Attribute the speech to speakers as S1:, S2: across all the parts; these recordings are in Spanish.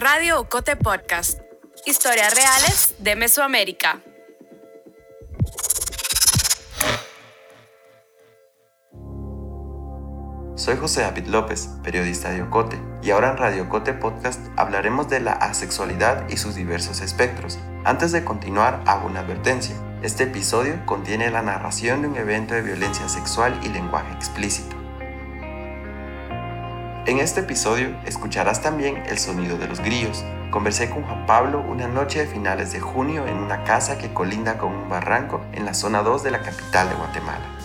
S1: Radio Ocote Podcast. Historias reales de Mesoamérica.
S2: Soy José David López, periodista de Ocote, y ahora en Radio Ocote Podcast hablaremos de la asexualidad y sus diversos espectros. Antes de continuar, hago una advertencia. Este episodio contiene la narración de un evento de violencia sexual y lenguaje explícito. En este episodio escucharás también el sonido de los grillos. Conversé con Juan Pablo una noche de finales de junio en una casa que colinda con un barranco en la zona 2 de la capital de Guatemala.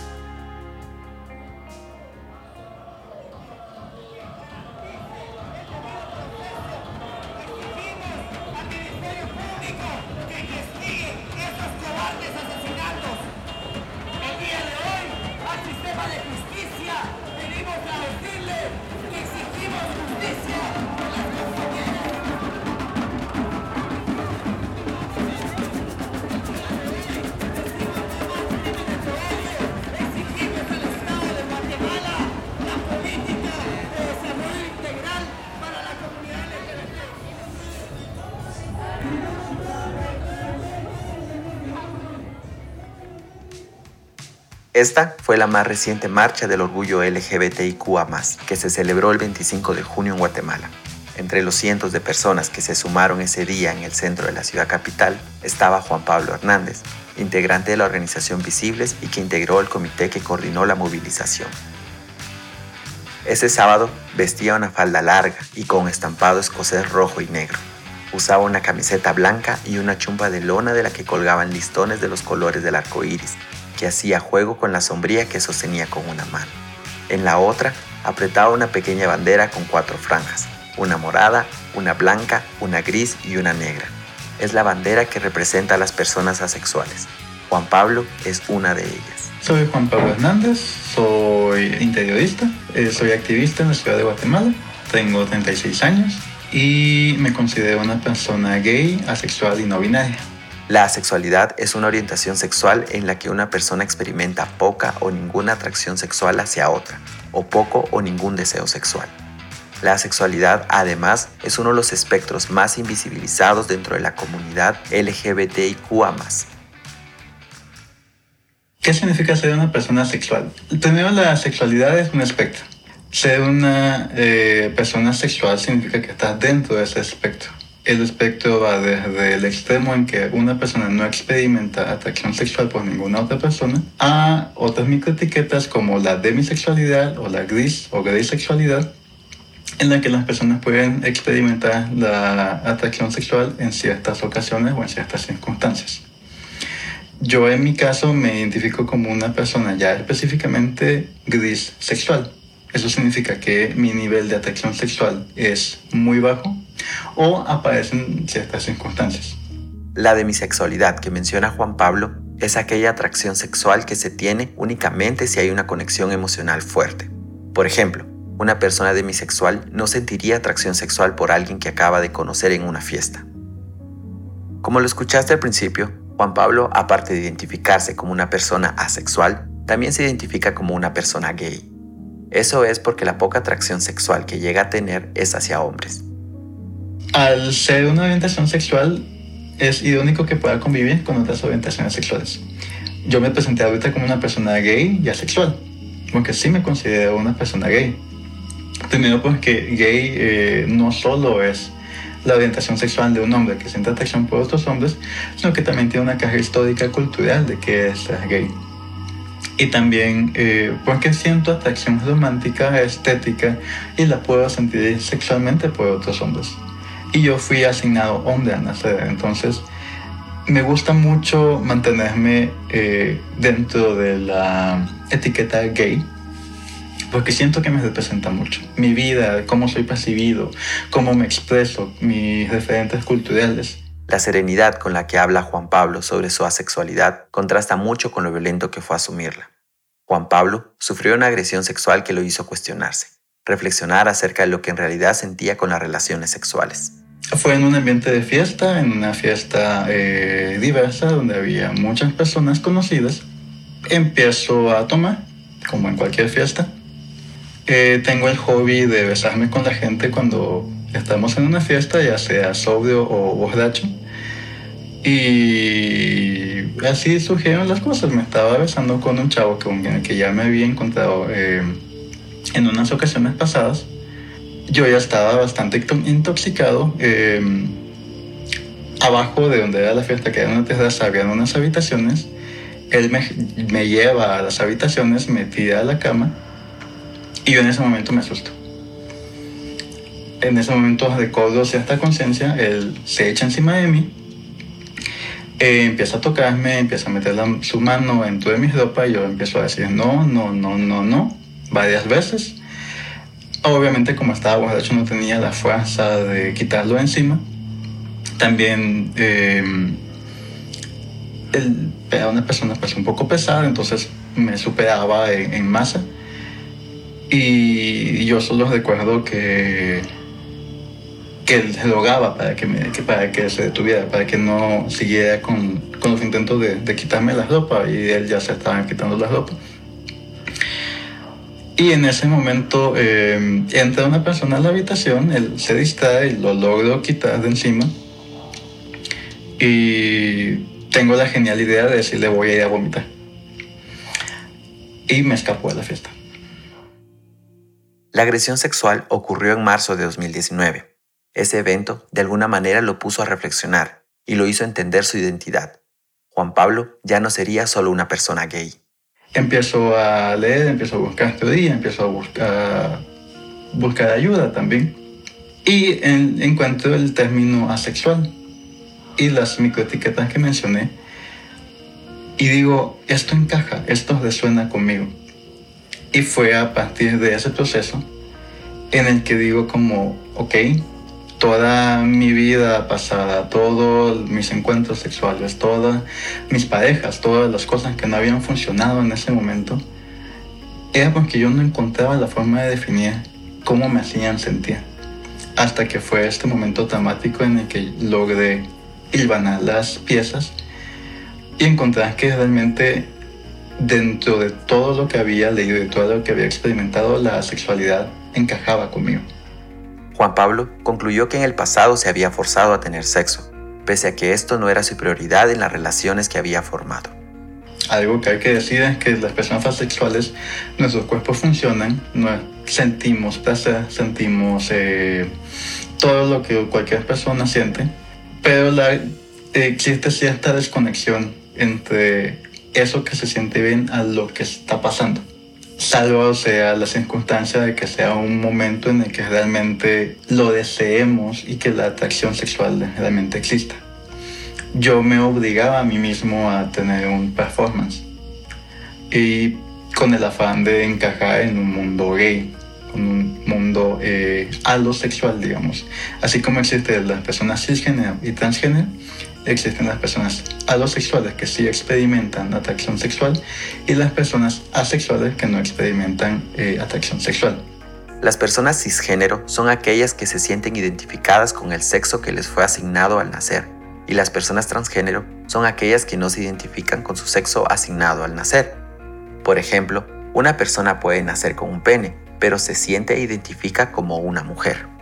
S2: Esta fue la más reciente marcha del orgullo LGBTIQA, que se celebró el 25 de junio en Guatemala. Entre los cientos de personas que se sumaron ese día en el centro de la ciudad capital estaba Juan Pablo Hernández, integrante de la organización Visibles y que integró el comité que coordinó la movilización. Ese sábado vestía una falda larga y con estampado escocés rojo y negro. Usaba una camiseta blanca y una chumba de lona de la que colgaban listones de los colores del arco iris, hacía juego con la sombría que sostenía con una mano. En la otra apretaba una pequeña bandera con cuatro franjas, una morada, una blanca, una gris y una negra. Es la bandera que representa a las personas asexuales. Juan Pablo es una de ellas.
S3: Soy Juan Pablo Hernández, soy interiorista, eh, soy activista en la ciudad de Guatemala, tengo 36 años y me considero una persona gay, asexual y no binaria.
S2: La asexualidad es una orientación sexual en la que una persona experimenta poca o ninguna atracción sexual hacia otra, o poco o ningún deseo sexual. La asexualidad, además, es uno de los espectros más invisibilizados dentro de la comunidad LGBTIQA.
S3: ¿Qué significa ser una persona sexual? Primero, la sexualidad es un espectro. Ser una eh, persona sexual significa que estás dentro de ese espectro el espectro va desde el extremo en que una persona no experimenta atracción sexual por ninguna otra persona a otras microetiquetas como la demisexualidad o la gris o sexualidad en la que las personas pueden experimentar la atracción sexual en ciertas ocasiones o en ciertas circunstancias. Yo en mi caso me identifico como una persona ya específicamente gris sexual. Eso significa que mi nivel de atracción sexual es muy bajo o aparecen ciertas circunstancias.
S2: La demisexualidad que menciona Juan Pablo es aquella atracción sexual que se tiene únicamente si hay una conexión emocional fuerte. Por ejemplo, una persona demisexual no sentiría atracción sexual por alguien que acaba de conocer en una fiesta. Como lo escuchaste al principio, Juan Pablo, aparte de identificarse como una persona asexual, también se identifica como una persona gay. Eso es porque la poca atracción sexual que llega a tener es hacia hombres
S3: al ser una orientación sexual, es irónico que pueda convivir con otras orientaciones sexuales. Yo me presenté ahorita como una persona gay y asexual, porque sí me considero una persona gay. Primero porque gay eh, no solo es la orientación sexual de un hombre que siente atracción por otros hombres, sino que también tiene una carga histórica cultural de que es gay. Y también eh, porque siento atracción romántica, estética y la puedo sentir sexualmente por otros hombres y yo fui asignado hombre a nacer. Entonces, me gusta mucho mantenerme eh, dentro de la etiqueta gay, porque siento que me representa mucho. Mi vida, cómo soy percibido, cómo me expreso, mis referentes culturales.
S2: La serenidad con la que habla Juan Pablo sobre su asexualidad contrasta mucho con lo violento que fue asumirla. Juan Pablo sufrió una agresión sexual que lo hizo cuestionarse, reflexionar acerca de lo que en realidad sentía con las relaciones sexuales.
S3: Fue en un ambiente de fiesta, en una fiesta eh, diversa donde había muchas personas conocidas. Empiezo a tomar, como en cualquier fiesta. Eh, tengo el hobby de besarme con la gente cuando estamos en una fiesta, ya sea sobrio o borracho. Y así surgieron las cosas. Me estaba besando con un chavo que, que ya me había encontrado eh, en unas ocasiones pasadas. Yo ya estaba bastante intoxicado. Eh, abajo de donde era la fiesta, que era una terraza, había unas habitaciones. Él me, me, lleva a las habitaciones, me tira a la cama y yo en ese momento me asusto. En ese momento recobro cierta conciencia, él se echa encima de mí, eh, empieza a tocarme, empieza a meter su mano dentro de mi ropa y yo empiezo a decir no, no, no, no, no, varias veces. Obviamente como estaba borracho no tenía la fuerza de quitarlo encima también eh, era una persona pues, un poco pesada, entonces me superaba en, masa. Y yo solo recuerdo que, que él rogaba para que, me, para que se detuviera, para que no siguiera con, con los intentos de, quitarme la ropa y él ya se estaba quitando la ropa. Y en ese momento eh, entra una persona a la habitación, él se distrae lo logro quitar de encima y tengo la genial idea de decirle voy a ir a vomitar. Y me escapó de la fiesta.
S2: La agresión sexual ocurrió en marzo de 2019. Ese evento de alguna manera lo puso a reflexionar y lo hizo entender su identidad. Juan Pablo ya no sería solo una persona gay.
S3: Empiezo a leer, empiezo a buscar teoría, empiezo a buscar, buscar ayuda también. Y encuentro el término asexual, y las microetiquetas que mencioné y digo, esto encaja, esto resuena conmigo. Y fue a partir de ese proceso en el que digo como, ok, toda mi vida pasada, todos mis encuentros sexuales, todas mis parejas, todas las cosas que no habían funcionado en ese momento, era porque yo no encontraba la forma de definir cómo me hacían sentir. Hasta que fue este momento dramático en el que logré hilvanar las piezas y encontrar que realmente dentro de todo lo que había leído y todo lo que había experimentado, la sexualidad encajaba conmigo.
S2: Juan Pablo concluyó que en el pasado se había forzado a tener sexo, pese a que esto no era su prioridad en las relaciones que había formado.
S3: Algo que hay que decir es que las personas asexuales, nuestros cuerpos funcionan, sentimos placer, sentimos eh, todo lo que cualquier persona siente, pero existe cierta desconexión entre eso que se siente bien a lo que está pasando. Salvo sea la circunstancia de que sea un momento en el que realmente lo deseemos y que la atracción sexual realmente exista. Yo me obligaba a mí mismo a tener un performance y con el afán de encajar en un mundo gay un mundo eh, alosexual, digamos. Así como existen las personas cisgénero y transgénero, existen las personas alosexuales que sí experimentan atracción sexual y las personas asexuales que no experimentan eh, atracción sexual.
S2: Las personas cisgénero son aquellas que se sienten identificadas con el sexo que les fue asignado al nacer, y las personas transgénero son aquellas que no se identifican con su sexo asignado al nacer. Por ejemplo, una persona puede nacer con un pene, pero se siente e identifica como una mujer.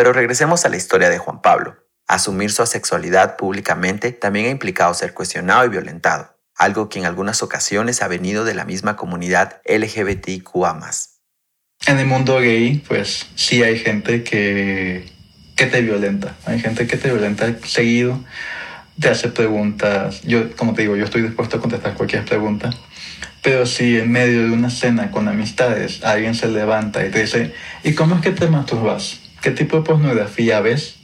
S2: Pero regresemos a la historia de Juan Pablo. Asumir su asexualidad públicamente también ha implicado ser cuestionado y violentado, algo que en algunas ocasiones ha venido de la misma comunidad LGBTIQA.
S3: En el mundo gay, pues sí hay gente que, que te violenta, hay gente que te violenta seguido, te hace preguntas. Yo, como te digo, yo estoy dispuesto a contestar cualquier pregunta, pero si en medio de una cena con amistades alguien se levanta y te dice, ¿y cómo es que te masturbas? ¿Qué tipo de pornografía ves?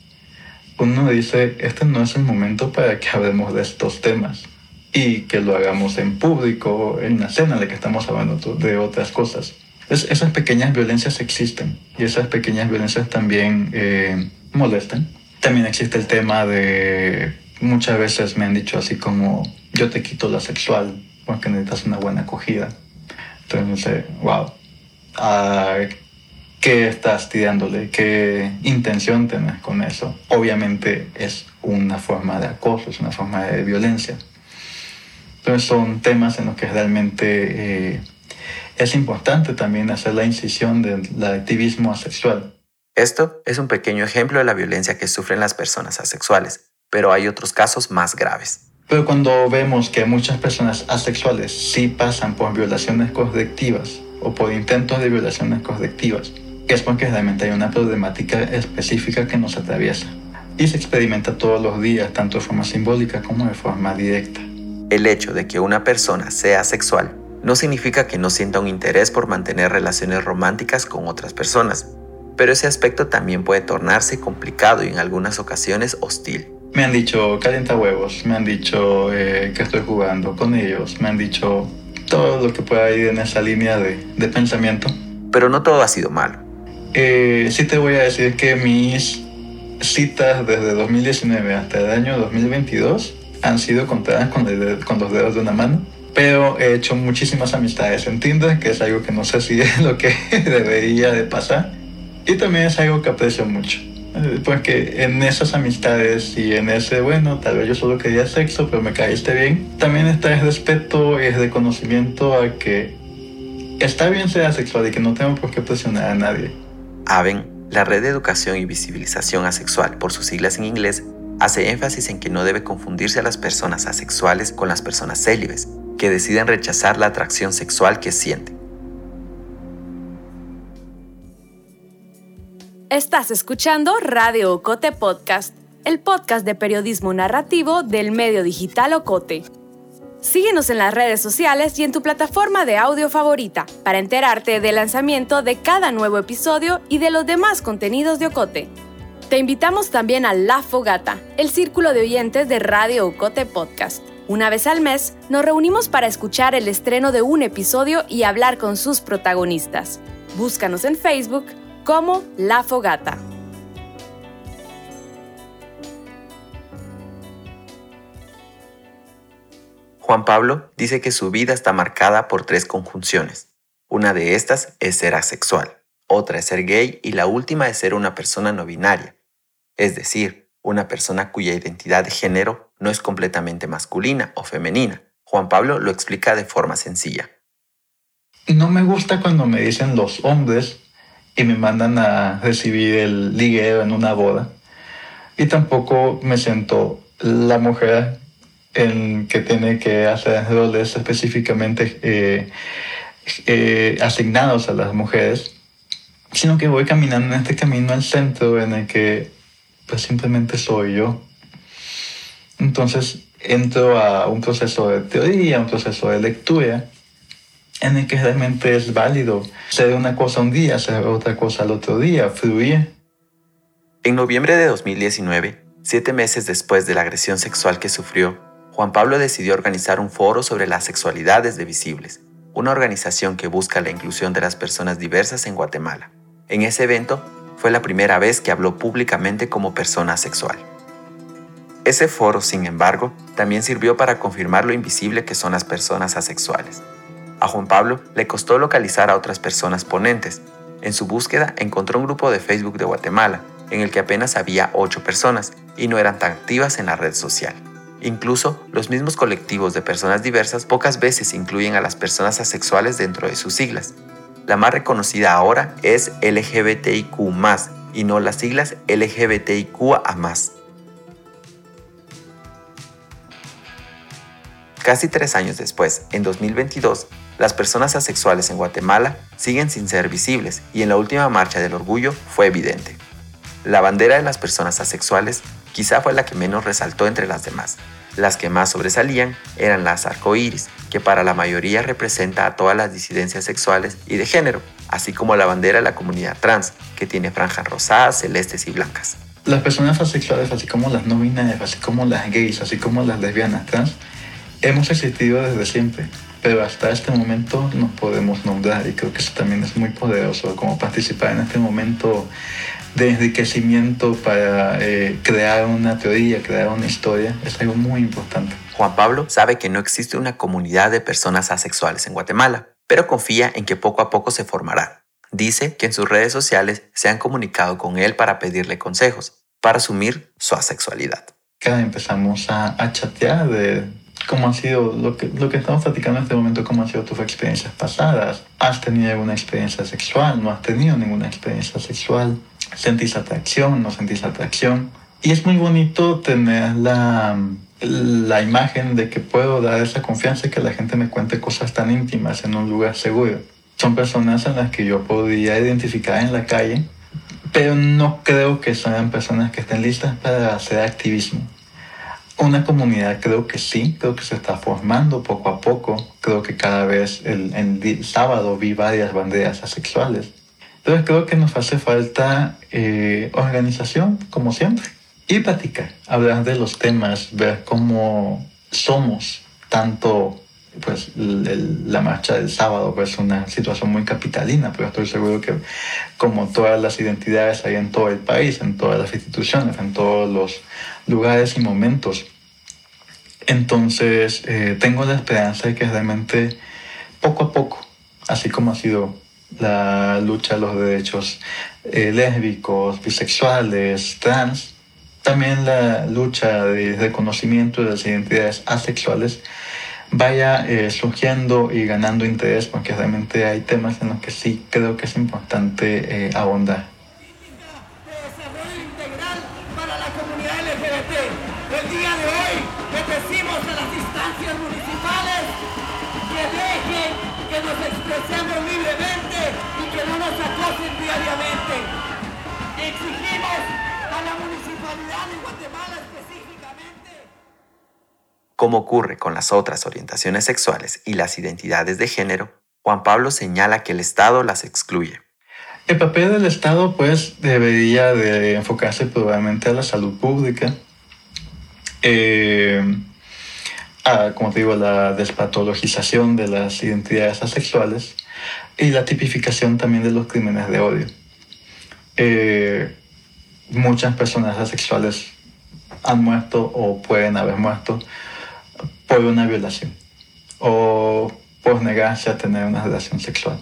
S3: Uno dice, este no es el momento para que hablemos de estos temas y que lo hagamos en público, en una cena en la que estamos hablando de otras cosas. esas pequeñas violencias existen y esas pequeñas violencias también eh, molestan. También existe el tema de, muchas veces me han dicho así como, yo te quito la sexual porque necesitas una buena acogida. Entonces, wow, ¿qué estás tirándole? ¿Qué intención tienes con eso? Obviamente es una forma de acoso, es una forma de violencia. Entonces son temas en los que realmente eh, es importante también hacer la incisión del activismo asexual.
S2: Esto es un pequeño ejemplo de la violencia que sufren las personas asexuales, pero hay otros casos más graves.
S3: Pero cuando vemos que muchas personas asexuales sí pasan por violaciones colectivas o por intentos de violaciones colectivas, es porque realmente hay una problemática específica que nos atraviesa y se experimenta todos los días, tanto de forma simbólica como de forma directa.
S2: El hecho de que una persona sea sexual no significa que no sienta un interés por mantener relaciones románticas con otras personas, pero ese aspecto también puede tornarse complicado y en algunas ocasiones hostil.
S3: Me han dicho calienta huevos, me han dicho eh, que estoy jugando con ellos, me han dicho todo lo que pueda ir en esa línea de, de pensamiento.
S2: Pero no todo ha sido malo.
S3: Eh, sí te voy a decir que mis citas desde 2019 hasta el año 2022 han sido contadas con, con los dedos de una mano pero he hecho muchísimas amistades en Tinder, que es algo que no sé si es lo que debería de pasar. Y también es algo que aprecio mucho. Eh, porque en esas amistades y en ese, bueno, tal vez yo solo quería sexo, pero me caíste bien, también está el respeto y el reconocimiento a que está bien ser asexual y que no tengo por qué presionar a nadie.
S2: AVEN, la Red de Educación y Visibilización Asexual, por sus siglas en inglés, hace énfasis en que no debe confundirse a las personas asexuales con las personas célibes, que deciden rechazar la atracción sexual que sienten.
S1: Estás escuchando Radio Ocote Podcast, el podcast de periodismo narrativo del medio digital Ocote. Síguenos en las redes sociales y en tu plataforma de audio favorita para enterarte del lanzamiento de cada nuevo episodio y de los demás contenidos de Ocote. Te invitamos también a La Fogata, el círculo de oyentes de Radio Ocote Podcast una vez al mes, nos reunimos para escuchar el estreno de un episodio y hablar con sus protagonistas. Búscanos en Facebook como La Fogata.
S2: Juan Pablo dice que su vida está marcada por tres conjunciones. Una de estas es ser asexual, otra es ser gay y la última es ser una persona no binaria, es decir, una persona cuya identidad de género no es completamente masculina o femenina. Juan Pablo lo explica de forma sencilla.
S3: No me gusta cuando me dicen los hombres y me mandan a recibir el ligueo en una boda. Y tampoco me siento la mujer en que tiene que hacer roles específicamente eh, eh, asignados a las mujeres, sino que voy caminando en este camino al centro en el que pues simplemente soy yo. Entonces entro a un proceso de teoría, un proceso de lectura, en el que realmente es válido ser una cosa un día, ser otra cosa al otro día, fluir.
S2: En noviembre de 2019, siete meses después de la agresión sexual que sufrió, Juan Pablo decidió organizar un foro sobre las sexualidades de visibles, una organización que busca la inclusión de las personas diversas en Guatemala. En ese evento fue la primera vez que habló públicamente como persona sexual. Ese foro, sin embargo, también sirvió para confirmar lo invisible que son las personas asexuales. A Juan Pablo le costó localizar a otras personas ponentes. En su búsqueda encontró un grupo de Facebook de Guatemala, en el que apenas había 8 personas y no eran tan activas en la red social. Incluso los mismos colectivos de personas diversas pocas veces incluyen a las personas asexuales dentro de sus siglas. La más reconocida ahora es LGBTIQ, y no las siglas LGBTIQA. Casi tres años después, en 2022, las personas asexuales en Guatemala siguen sin ser visibles y en la última marcha del orgullo fue evidente. La bandera de las personas asexuales quizá fue la que menos resaltó entre las demás. Las que más sobresalían eran las arcoíris, que para la mayoría representa a todas las disidencias sexuales y de género, así como la bandera de la comunidad trans, que tiene franjas rosadas, celestes y blancas.
S3: Las personas asexuales, así como las no binarias, así como las gays, así como las lesbianas trans, hemos existido desde siempre, pero hasta este momento nos podemos nombrar y creo que eso también es muy poderoso, como participar en este momento de enriquecimiento para eh, crear una teoría, crear una historia, es algo muy importante.
S2: Juan Pablo sabe que no existe una comunidad de personas asexuales en Guatemala, pero confía en que poco a poco se formará. Dice que en sus redes sociales se han comunicado con él para pedirle consejos para asumir su asexualidad.
S3: Cada empezamos a, a chatear de cómo han sido lo que, lo que estamos platicando en este momento, cómo han sido tus experiencias pasadas. ¿Has tenido alguna experiencia sexual? ¿No has tenido ninguna experiencia sexual? ¿Sentís atracción? ¿No sentís atracción? Y es muy bonito tener la, la imagen de que puedo dar esa confianza y que la gente me cuente cosas tan íntimas en un lugar seguro. Son personas en las que yo podría identificar en la calle, pero no creo que sean personas que estén listas para hacer activismo. Una comunidad creo que sí, creo que se está formando poco a poco. Creo que cada vez el, el sábado vi varias banderas asexuales. Entonces creo que nos hace falta eh, organización, como siempre y platicar, hablar de los temas, ver cómo somos, tanto pues la marcha del sábado pues una situación muy capitalina, pero estoy seguro que como todas las identidades hay en todo el país, en todas las instituciones, en todos los lugares y momentos. Entonces eh, tengo la esperanza de que realmente poco a poco, así como ha sido la lucha de los derechos eh, lésbicos, bisexuales, trans, también la lucha de reconocimiento de las identidades asexuales vaya eh, surgiendo y ganando interés, porque realmente hay temas en los que sí creo que es importante eh,
S4: que nos expresemos libremente y que no nos acosen diariamente. Exigimos
S2: Como ocurre con las otras orientaciones sexuales y las identidades de género, Juan Pablo señala que el Estado las excluye.
S3: El papel del Estado pues debería de enfocarse probablemente a la salud pública, eh, como te digo, la despatologización de las identidades asexuales y la tipificación también de los crímenes de odio. Eh, muchas personas asexuales han muerto o pueden haber muerto por una violación o por negarse a tener una relación sexual.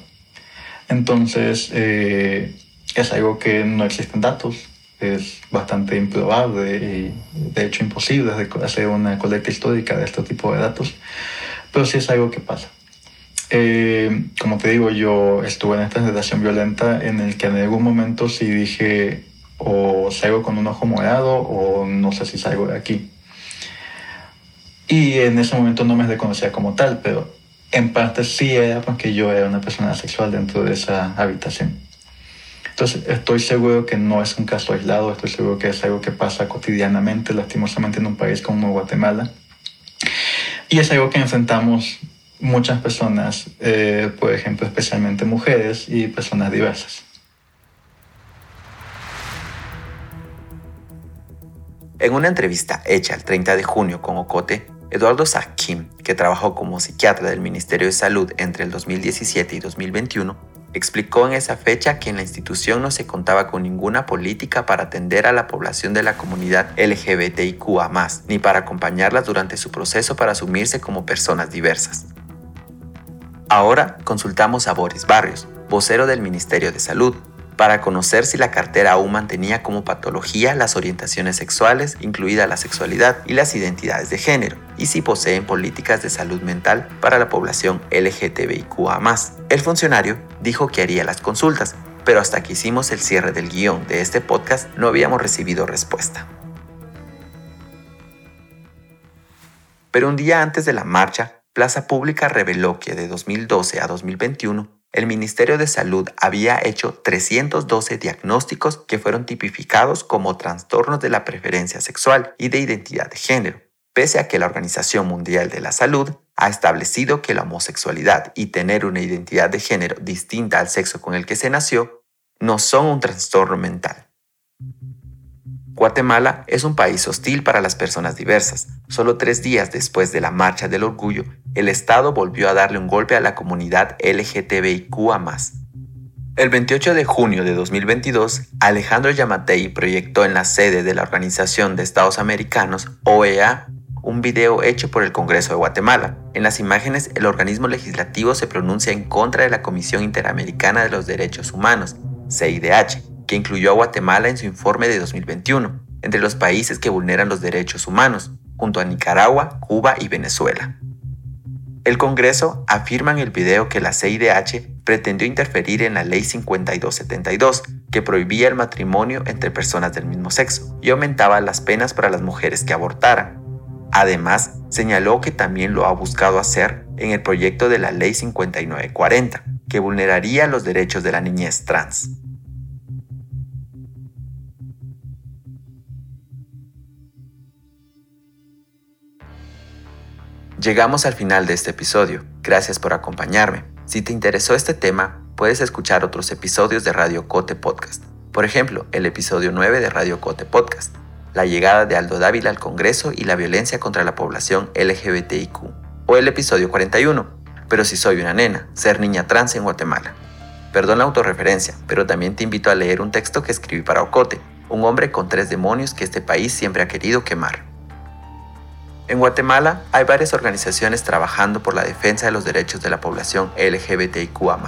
S3: Entonces, eh, es algo que no existen datos, es bastante improbable y de hecho imposible hacer una colecta histórica de este tipo de datos, pero sí es algo que pasa. Eh, como te digo, yo estuve en esta relación violenta en el que en algún momento sí dije, o salgo con un ojo morado o no sé si salgo de aquí. Y en ese momento no me reconocía como tal, pero en parte sí era porque yo era una persona sexual dentro de esa habitación. Entonces estoy seguro que no es un caso aislado, estoy seguro que es algo que pasa cotidianamente, lastimosamente en un país como Guatemala. Y es algo que enfrentamos muchas personas, eh, por ejemplo, especialmente mujeres y personas diversas.
S2: En una entrevista hecha el 30 de junio con Ocote, Eduardo Sakim, que trabajó como psiquiatra del Ministerio de Salud entre el 2017 y 2021, explicó en esa fecha que en la institución no se contaba con ninguna política para atender a la población de la comunidad LGBTIQA, ni para acompañarlas durante su proceso para asumirse como personas diversas. Ahora consultamos a Boris Barrios, vocero del Ministerio de Salud, para conocer si la cartera aún mantenía como patología las orientaciones sexuales, incluida la sexualidad y las identidades de género, y si poseen políticas de salud mental para la población LGTBIQA. El funcionario dijo que haría las consultas, pero hasta que hicimos el cierre del guion de este podcast no habíamos recibido respuesta. Pero un día antes de la marcha, Plaza Pública reveló que de 2012 a 2021 el Ministerio de Salud había hecho 312 diagnósticos que fueron tipificados como trastornos de la preferencia sexual y de identidad de género, pese a que la Organización Mundial de la Salud ha establecido que la homosexualidad y tener una identidad de género distinta al sexo con el que se nació no son un trastorno mental. Guatemala es un país hostil para las personas diversas. Solo tres días después de la Marcha del Orgullo, el Estado volvió a darle un golpe a la comunidad LGTBIQA. El 28 de junio de 2022, Alejandro Yamatei proyectó en la sede de la Organización de Estados Americanos, OEA, un video hecho por el Congreso de Guatemala. En las imágenes, el organismo legislativo se pronuncia en contra de la Comisión Interamericana de los Derechos Humanos, CIDH, que incluyó a Guatemala en su informe de 2021, entre los países que vulneran los derechos humanos, junto a Nicaragua, Cuba y Venezuela. El Congreso afirma en el video que la CIDH pretendió interferir en la Ley 5272, que prohibía el matrimonio entre personas del mismo sexo y aumentaba las penas para las mujeres que abortaran. Además, señaló que también lo ha buscado hacer en el proyecto de la Ley 5940, que vulneraría los derechos de la niñez trans. Llegamos al final de este episodio. Gracias por acompañarme. Si te interesó este tema, puedes escuchar otros episodios de Radio Cote Podcast. Por ejemplo, el episodio 9 de Radio Cote Podcast, la llegada de Aldo Dávila al Congreso y la violencia contra la población LGBTIQ. O el episodio 41, Pero si soy una nena, ser niña trans en Guatemala. Perdón la autorreferencia, pero también te invito a leer un texto que escribí para Ocote, un hombre con tres demonios que este país siempre ha querido quemar. En Guatemala hay varias organizaciones trabajando por la defensa de los derechos de la población LGBTIQA.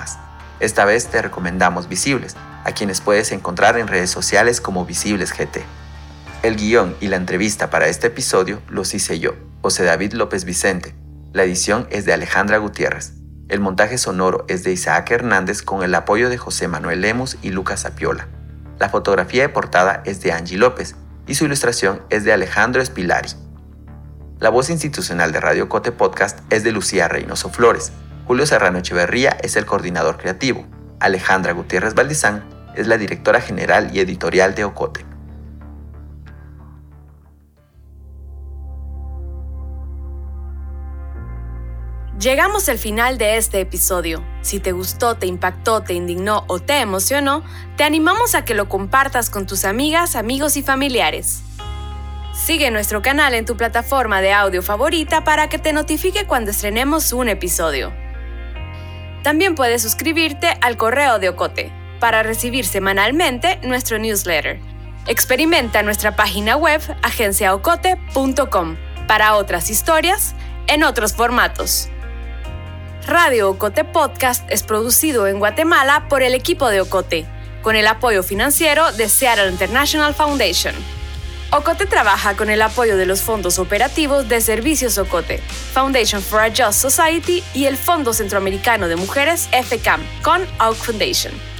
S2: Esta vez te recomendamos Visibles, a quienes puedes encontrar en redes sociales como Visibles GT. El guion y la entrevista para este episodio los hice yo, José David López Vicente. La edición es de Alejandra Gutiérrez. El montaje sonoro es de Isaac Hernández con el apoyo de José Manuel Lemus y Lucas Apiola. La fotografía de portada es de Angie López y su ilustración es de Alejandro Espilari. La voz institucional de Radio Cote Podcast es de Lucía Reynoso Flores. Julio Serrano Echeverría es el coordinador creativo. Alejandra Gutiérrez Valdizán es la directora general y editorial de Ocote.
S1: Llegamos al final de este episodio. Si te gustó, te impactó, te indignó o te emocionó, te animamos a que lo compartas con tus amigas, amigos y familiares. Sigue nuestro canal en tu plataforma de audio favorita para que te notifique cuando estrenemos un episodio. También puedes suscribirte al correo de Ocote para recibir semanalmente nuestro newsletter. Experimenta nuestra página web agenciaocote.com para otras historias en otros formatos. Radio Ocote Podcast es producido en Guatemala por el equipo de Ocote, con el apoyo financiero de Seattle International Foundation. Ocote trabaja con el apoyo de los fondos operativos de Servicios Ocote, Foundation for a Just Society y el Fondo Centroamericano de Mujeres FCAM con Oak Foundation.